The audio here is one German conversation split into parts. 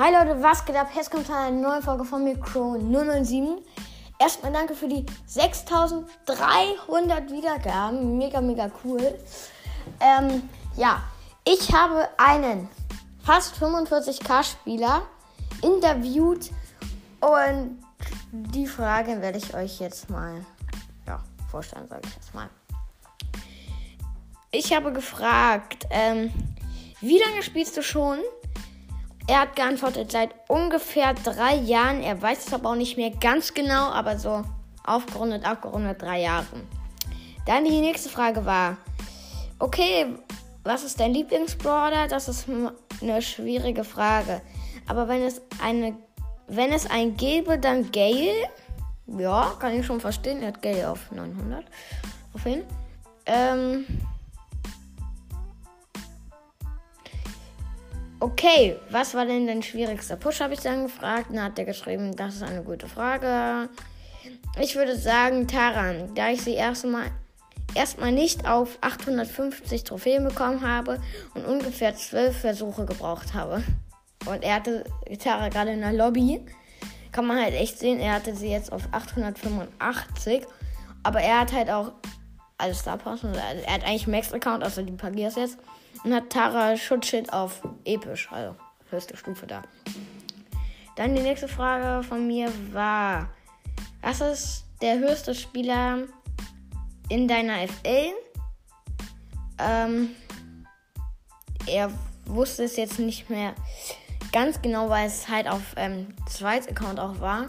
Hi Leute, was geht ab? Jetzt kommt eine neue Folge von mir, Crow 007. Erstmal danke für die 6300 Wiedergaben. Mega, mega cool. Ähm, ja, ich habe einen fast 45k interviewt und die Frage werde ich euch jetzt mal ja, vorstellen, sage ich jetzt mal. Ich habe gefragt, ähm, wie lange spielst du schon? Er hat geantwortet, seit ungefähr drei Jahren. Er weiß es aber auch nicht mehr ganz genau, aber so aufgerundet, abgerundet drei Jahren. Dann die nächste Frage war, okay, was ist dein Lieblingsbrawler? Das ist eine schwierige Frage. Aber wenn es eine, wenn es ein gäbe, dann Gale. Ja, kann ich schon verstehen. Er hat Gale auf 900. Auf jeden. Ähm, Okay, was war denn dein schwierigster Push, habe ich dann gefragt. Dann hat er geschrieben, das ist eine gute Frage. Ich würde sagen, Taran, da ich sie erstmal erstmal nicht auf 850 Trophäen bekommen habe und ungefähr 12 Versuche gebraucht habe. Und er hatte Tara gerade in der Lobby. Kann man halt echt sehen, er hatte sie jetzt auf 885. Aber er hat halt auch alles da passen. Also er hat eigentlich Max-Account, außer die Pagiers jetzt. Und hat Tara Schutzschild auf episch, also höchste Stufe da. Dann die nächste Frage von mir war: Was ist der höchste Spieler in deiner FL? Ähm, er wusste es jetzt nicht mehr ganz genau, weil es halt auf ähm, Zweit Account auch war.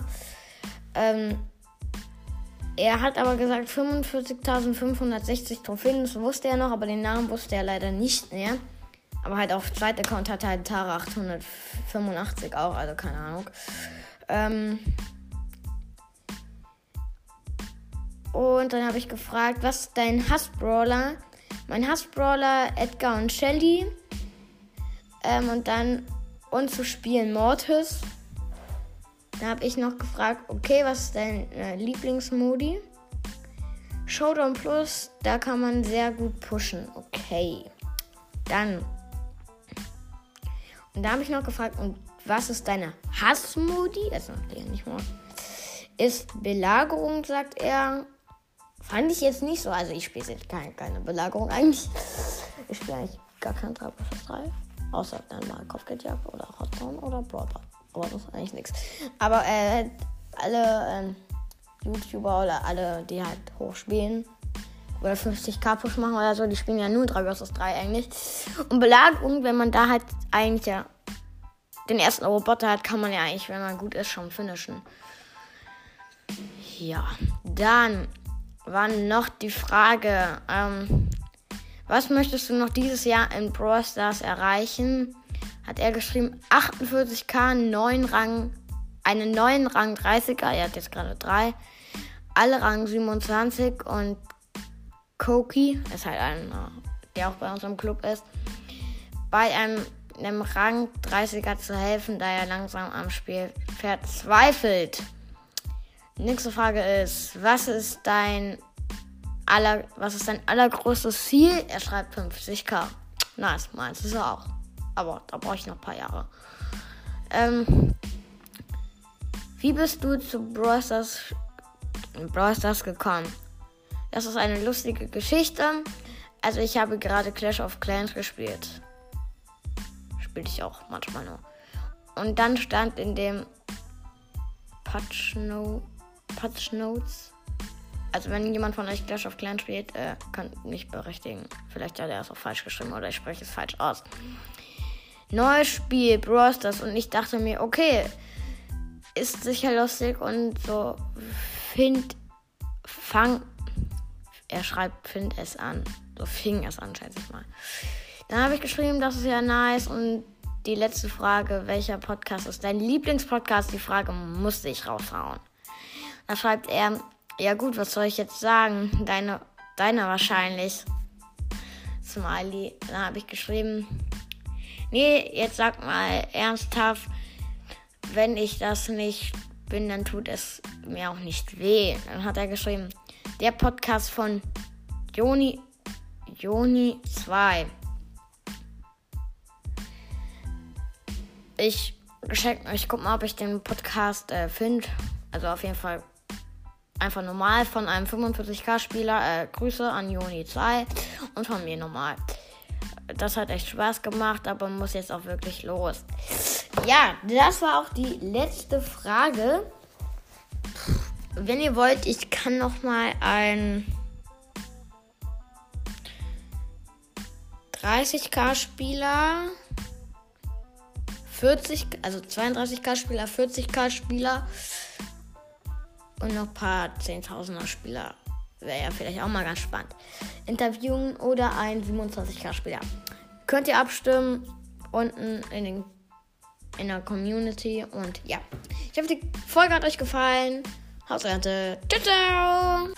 Ähm, er hat aber gesagt 45.560 Trophäen, das wusste er noch, aber den Namen wusste er leider nicht mehr. Aber halt auf zweiter Account hat er halt Tara 885 auch, also keine Ahnung. Ähm und dann habe ich gefragt, was ist dein Hassbrawler? Mein Hassbrawler Edgar und Shelly. Ähm, und dann und zu spielen Mortis. Da habe ich noch gefragt, okay, was ist dein äh, Lieblingsmodi? Showdown Plus, da kann man sehr gut pushen. Okay. Dann. Und da habe ich noch gefragt, und was ist deine Hassmodi? Also nicht mal. Ist Belagerung, sagt er. Fand ich jetzt nicht so. Also ich spiele jetzt keine, keine Belagerung eigentlich. Ich spiele eigentlich gar kein 3 3. Außer dann mal Kopfgeldjagd oder Hotzone oder Brawler aber das ist eigentlich nichts. Aber äh, alle ähm, YouTuber oder alle, die halt hochspielen oder 50k Push machen oder so, die spielen ja nur 3 vs 3 eigentlich. Und Belagerung, wenn man da halt eigentlich ja den ersten Roboter hat, kann man ja eigentlich, wenn man gut ist, schon finishen. Ja, dann war noch die Frage, ähm, was möchtest du noch dieses Jahr in Brawl Stars erreichen? Hat er geschrieben 48k, 9 Rang, einen neuen Rang 30er, er hat jetzt gerade 3, alle Rang 27 und Koki, ist halt einer, der auch bei uns im Club ist, bei einem, einem Rang 30er zu helfen, da er langsam am Spiel verzweifelt. Nächste Frage ist, was ist dein aller, was ist dein allergrößtes Ziel? Er schreibt 50k. Nice, meins ist er auch. Aber da brauche ich noch ein paar Jahre. Ähm, wie bist du zu Brawl Stars, Brawl Stars gekommen? Das ist eine lustige Geschichte. Also ich habe gerade Clash of Clans gespielt. Spiele ich auch manchmal nur. Und dann stand in dem Patch, no Patch Notes. Also wenn jemand von euch Clash of Clans spielt, äh, könnt mich berechtigen. Vielleicht hat er es auch falsch geschrieben oder ich spreche es falsch aus neues Spiel, Brawl Stars. Und ich dachte mir, okay, ist sicher lustig und so, find, fang, er schreibt, find es an. So fing es an, schätze ich mal. Dann habe ich geschrieben, das ist ja nice und die letzte Frage, welcher Podcast ist dein Lieblingspodcast? Die Frage musste ich raushauen. Da schreibt er, ja gut, was soll ich jetzt sagen? Deine, deine wahrscheinlich. Smiley. Dann habe ich geschrieben, Nee, jetzt sag mal ernsthaft, wenn ich das nicht bin, dann tut es mir auch nicht weh. Dann hat er geschrieben, der Podcast von Joni, Joni 2. Ich geschenkt. Ich guck mal, ob ich den Podcast äh, finde. Also auf jeden Fall einfach normal von einem 45k-Spieler. Äh, Grüße an Juni 2 und von mir normal. Das hat echt Spaß gemacht, aber muss jetzt auch wirklich los. Ja, das war auch die letzte Frage. Wenn ihr wollt, ich kann noch mal ein 30k Spieler 40, also 32k Spieler, 40k Spieler und noch ein paar 10.000er Spieler. Wäre ja vielleicht auch mal ganz spannend. Interviewen oder ein 27k Spieler. Könnt ihr abstimmen unten in, den, in der Community. Und ja, ich hoffe, die Folge hat euch gefallen. Haut rein. Ciao, ciao.